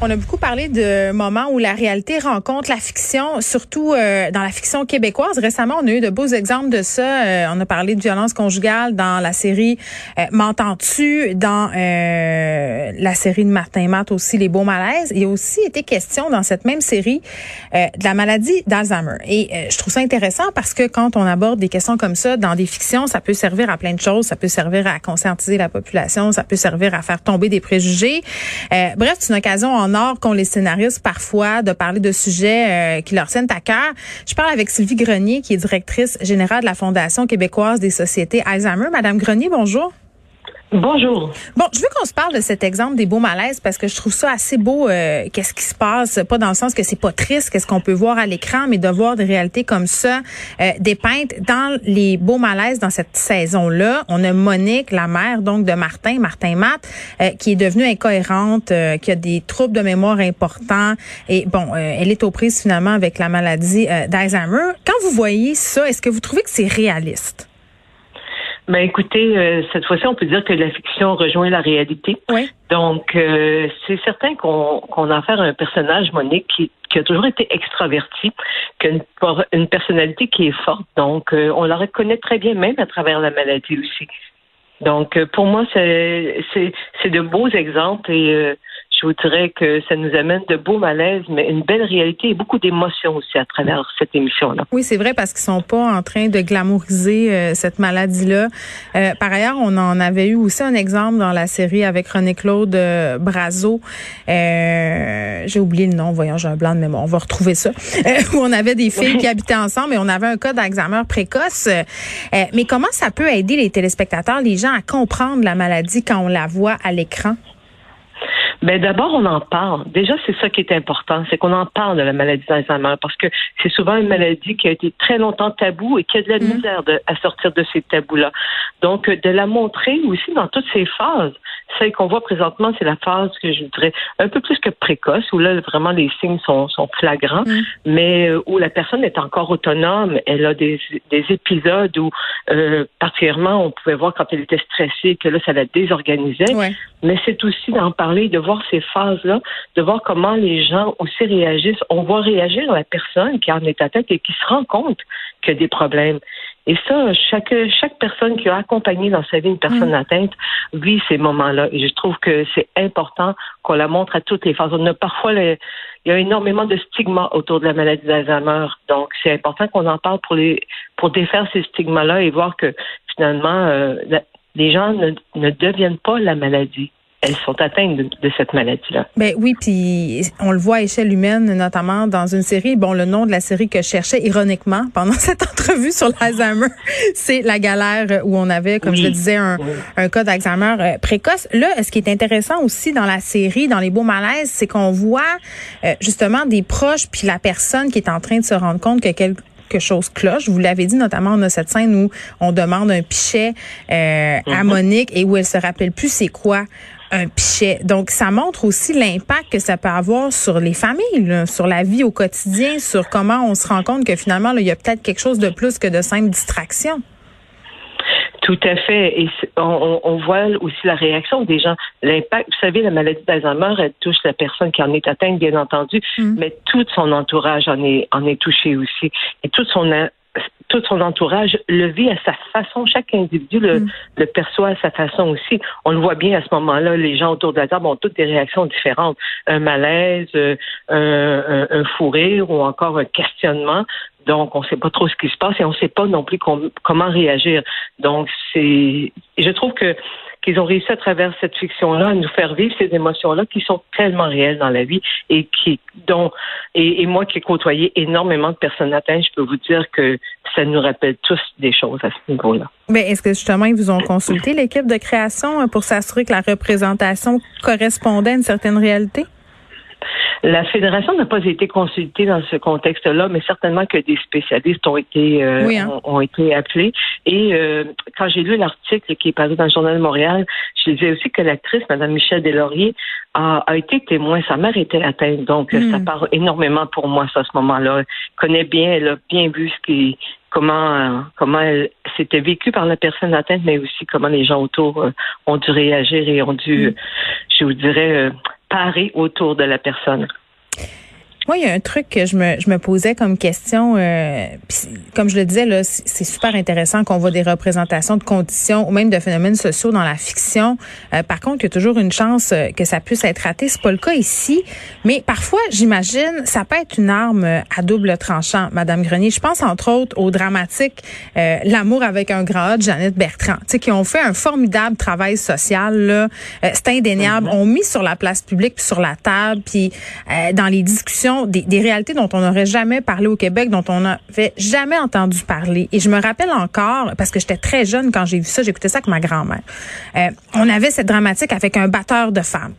On a beaucoup parlé de moments où la réalité rencontre la fiction, surtout euh, dans la fiction québécoise. Récemment, on a eu de beaux exemples de ça. Euh, on a parlé de violence conjugale dans la série euh, M'entends-tu, dans la série de Martin Matt aussi, Les Beaux Malaises. Il a aussi été question dans cette même série de la maladie d'Alzheimer. Et je trouve ça intéressant parce que quand on aborde des questions comme ça dans des fictions, ça peut servir à plein de choses. Ça peut servir à conscientiser la population, ça peut servir à faire tomber des préjugés. bref, c'est une occasion or qu'ont les scénaristes parfois de parler de sujets euh, qui leur tiennent à cœur. Je parle avec Sylvie Grenier, qui est directrice générale de la Fondation québécoise des sociétés Alzheimer. Madame Grenier, bonjour. Bonjour. Bon, je veux qu'on se parle de cet exemple des beaux malaises parce que je trouve ça assez beau. Euh, qu'est-ce qui se passe Pas dans le sens que c'est pas triste, qu'est-ce qu'on peut voir à l'écran, mais de voir des réalités comme ça euh, dépeintes dans les beaux malaises dans cette saison-là. On a Monique, la mère donc de Martin, Martin Matt, euh, qui est devenue incohérente, euh, qui a des troubles de mémoire importants et bon, elle est aux prises finalement avec la maladie d'Alzheimer. Quand vous voyez ça, est-ce que vous trouvez que c'est réaliste? Ben écoutez, euh, cette fois-ci, on peut dire que la fiction rejoint la réalité. Oui. Donc, euh, c'est certain qu'on qu'on a affaire à un personnage, Monique, qui, qui a toujours été extraverti, qui a une, une personnalité qui est forte. Donc, euh, on la reconnaît très bien, même à travers la maladie aussi. Donc, pour moi, c'est c'est de beaux exemples et je vous dirais que ça nous amène de beaux malaises, mais une belle réalité et beaucoup d'émotions aussi à travers cette émission-là. Oui, c'est vrai parce qu'ils sont pas en train de glamouriser euh, cette maladie-là. Euh, par ailleurs, on en avait eu aussi un exemple dans la série avec René Claude euh, Brazo. j'ai oublié le nom, voyons, j'ai un blanc de mémoire. On va retrouver ça. où on avait des filles qui habitaient ensemble et on avait un cas d'Alzheimer précoce. mais comment ça peut aider les téléspectateurs, les gens à comprendre la maladie quand on la voit à l'écran? Ben d'abord, on en parle. Déjà, c'est ça qui est important, c'est qu'on en parle de la maladie d'Alzheimer parce que c'est souvent une maladie qui a été très longtemps tabou et qui a de la mm. misère à sortir de ces tabous-là. Donc, de la montrer aussi dans toutes ces phases. Celle qu'on voit présentement, c'est la phase que je dirais un peu plus que précoce, où là, vraiment, les signes sont, sont flagrants, mm. mais euh, où la personne est encore autonome. Elle a des, des épisodes où, euh, particulièrement, on pouvait voir quand elle était stressée, que là, ça la désorganisait. Mais c'est aussi d'en parler, de voir ces phases-là, de voir comment les gens aussi réagissent. On voit réagir la personne qui en est atteinte et qui se rend compte qu'il y a des problèmes. Et ça, chaque, chaque personne qui a accompagné dans sa vie une personne mm. atteinte vit ces moments-là. Et je trouve que c'est important qu'on la montre à toutes les phases. On a parfois, il y a énormément de stigmas autour de la maladie d'Alzheimer. Donc, c'est important qu'on en parle pour les, pour défaire ces stigmas-là et voir que finalement, euh, les gens ne, ne deviennent pas la maladie elles sont atteintes de, cette maladie-là. Ben oui, puis on le voit à échelle humaine, notamment dans une série. Bon, le nom de la série que je cherchais ironiquement pendant cette entrevue sur l'Alzheimer, c'est La galère où on avait, comme je le disais, un, un cas d'Alzheimer euh, précoce. Là, ce qui est intéressant aussi dans la série, dans les beaux malaises, c'est qu'on voit euh, justement des proches puis la personne qui est en train de se rendre compte que quelque quelque chose cloche. Vous l'avez dit, notamment, on a cette scène où on demande un pichet euh, à mhm. Monique et où elle se rappelle plus c'est quoi un pichet. Donc, ça montre aussi l'impact que ça peut avoir sur les familles, sur la vie au quotidien, sur comment on se rend compte que finalement, il y a peut-être quelque chose de plus que de simples distractions. Tout à fait. Et on, voit aussi la réaction des gens. L'impact, vous savez, la maladie d'Alzheimer, elle touche la personne qui en est atteinte, bien entendu, mm. mais tout son entourage en est, en est touché aussi. Et tout son, tout son entourage le vit à sa façon. Chaque individu le, mm. le, perçoit à sa façon aussi. On le voit bien à ce moment-là. Les gens autour de la table ont toutes des réactions différentes. Un malaise, euh, un, un, fou rire ou encore un questionnement. Donc, on ne sait pas trop ce qui se passe et on ne sait pas non plus comment réagir. Donc, c'est, je trouve que qu'ils ont réussi à travers cette fiction-là à nous faire vivre ces émotions-là qui sont tellement réelles dans la vie et qui, dont, et, moi qui ai côtoyé énormément de personnes atteintes, je peux vous dire que ça nous rappelle tous des choses à ce niveau-là. Mais est-ce que justement ils vous ont consulté l'équipe de création pour s'assurer que la représentation correspondait à une certaine réalité? La fédération n'a pas été consultée dans ce contexte-là, mais certainement que des spécialistes ont été euh, hein. ont, été appelés. Et euh, quand j'ai lu l'article qui est paru dans le Journal de Montréal, je disais aussi que l'actrice, Mme Michel Deslauriers, a, a, été témoin. Sa mère était atteinte, donc ça hmm. parle énormément pour moi à ce moment-là. Elle connaît bien, elle a bien vu ce qui comment comment elle s'était vécue par la personne atteinte, mais aussi comment les gens autour euh, ont dû réagir et ont dû, mm. je vous dirais, euh, parer autour de la personne. Moi, il y a un truc que je me, je me posais comme question. Euh, comme je le disais, là, c'est super intéressant qu'on voit des représentations de conditions ou même de phénomènes sociaux dans la fiction. Euh, par contre, il y a toujours une chance euh, que ça puisse être raté. C'est pas le cas ici. Mais parfois, j'imagine, ça peut être une arme à double tranchant, Madame Grenier. Je pense entre autres au dramatique L'amour avec un grand A de Jeannette Bertrand, qui ont fait un formidable travail social. Là. c'est indéniable. On mis sur la place publique, puis sur la table, puis dans les discussions des, réalités dont on n'aurait jamais parlé au Québec, dont on n'avait jamais entendu parler. Et je me rappelle encore, parce que j'étais très jeune quand j'ai vu ça, j'écoutais ça avec ma grand-mère. Euh, on avait cette dramatique avec un batteur de femmes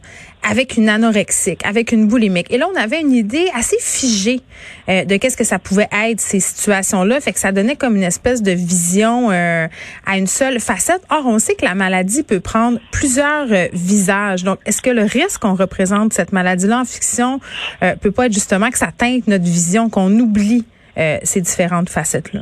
avec une anorexique, avec une boulimique. Et là, on avait une idée assez figée euh, de qu'est-ce que ça pouvait être ces situations-là. Fait que ça donnait comme une espèce de vision euh, à une seule facette. Or, on sait que la maladie peut prendre plusieurs euh, visages. Donc, est-ce que le risque qu'on représente cette maladie-là en fiction peut pas être justement que ça teinte notre vision, qu'on oublie ces différentes facettes-là?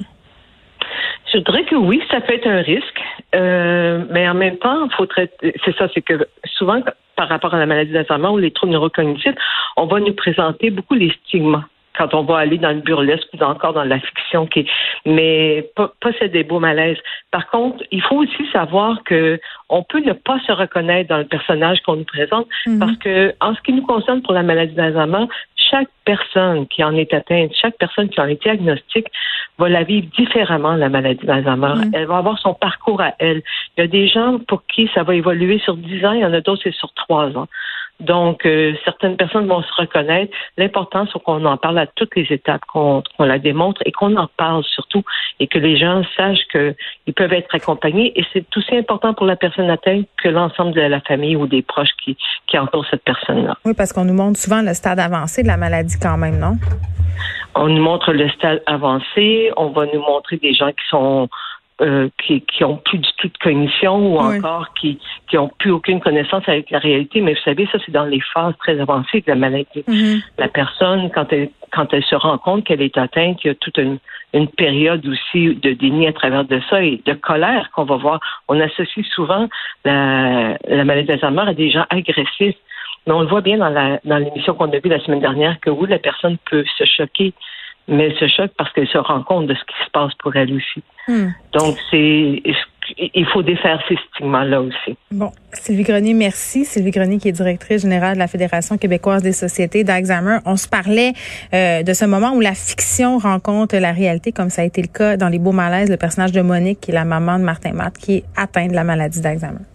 Je dirais que oui, ça peut être un risque, mais en même temps, faut traiter. C'est ça, c'est que souvent par rapport à la maladie d'Alzheimer ou les troubles neurocognitifs, on va nous présenter beaucoup les stigmas quand on va aller dans le burlesque ou encore dans la fiction, qui mais pas, pas des beaux malaises. Par contre, il faut aussi savoir que on peut ne pas se reconnaître dans le personnage qu'on nous présente mhm. parce que en ce qui nous concerne pour la maladie d'Alzheimer, chaque personne qui en est atteinte, chaque personne qui en est diagnostique va la vivre différemment, la maladie d'Alzheimer. Elle va avoir son parcours à elle. Il y a des gens pour qui ça va évoluer sur 10 ans, il y en a d'autres, c'est sur 3 ans. Donc, euh, certaines personnes vont se reconnaître. L'important, c'est qu'on en parle à toutes les étapes, qu'on la démontre et qu'on en parle surtout et que les gens sachent qu'ils peuvent être accompagnés. Et c'est aussi important pour la personne atteinte que l'ensemble de la famille ou des proches qui, qui entourent cette personne-là. Oui, parce qu'on nous montre souvent le stade avancé de la maladie quand même, non? On nous montre le stade avancé. On va nous montrer des gens qui sont euh, qui, qui ont plus du tout de cognition ou encore qui qui ont plus aucune connaissance avec la réalité. Mais vous savez, ça c'est dans les phases très avancées de la maladie. Mm-hmm. La personne, quand elle quand elle se rend compte qu'elle est atteinte, il y a toute une, une période aussi de déni à travers de ça et de colère qu'on va voir. On associe souvent la, la maladie d'Alzheimer à des gens agressifs. Mais on le voit bien dans la dans l'émission qu'on a vue la semaine dernière que oui, la personne peut se choquer mais elle se choque parce qu'elle se rend compte de ce qui se passe pour elle aussi. Hmm. Donc, c'est il faut défaire ces stigmas-là aussi. Bon, Sylvie Grenier, merci. Sylvie Grenier, qui est directrice générale de la Fédération québécoise des sociétés d'Alzheimer. On se parlait euh, de ce moment où la fiction rencontre la réalité, comme ça a été le cas dans Les Beaux Malaises, le personnage de Monique, qui est la maman de Martin Matt, qui est atteint de la maladie d'Alzheimer.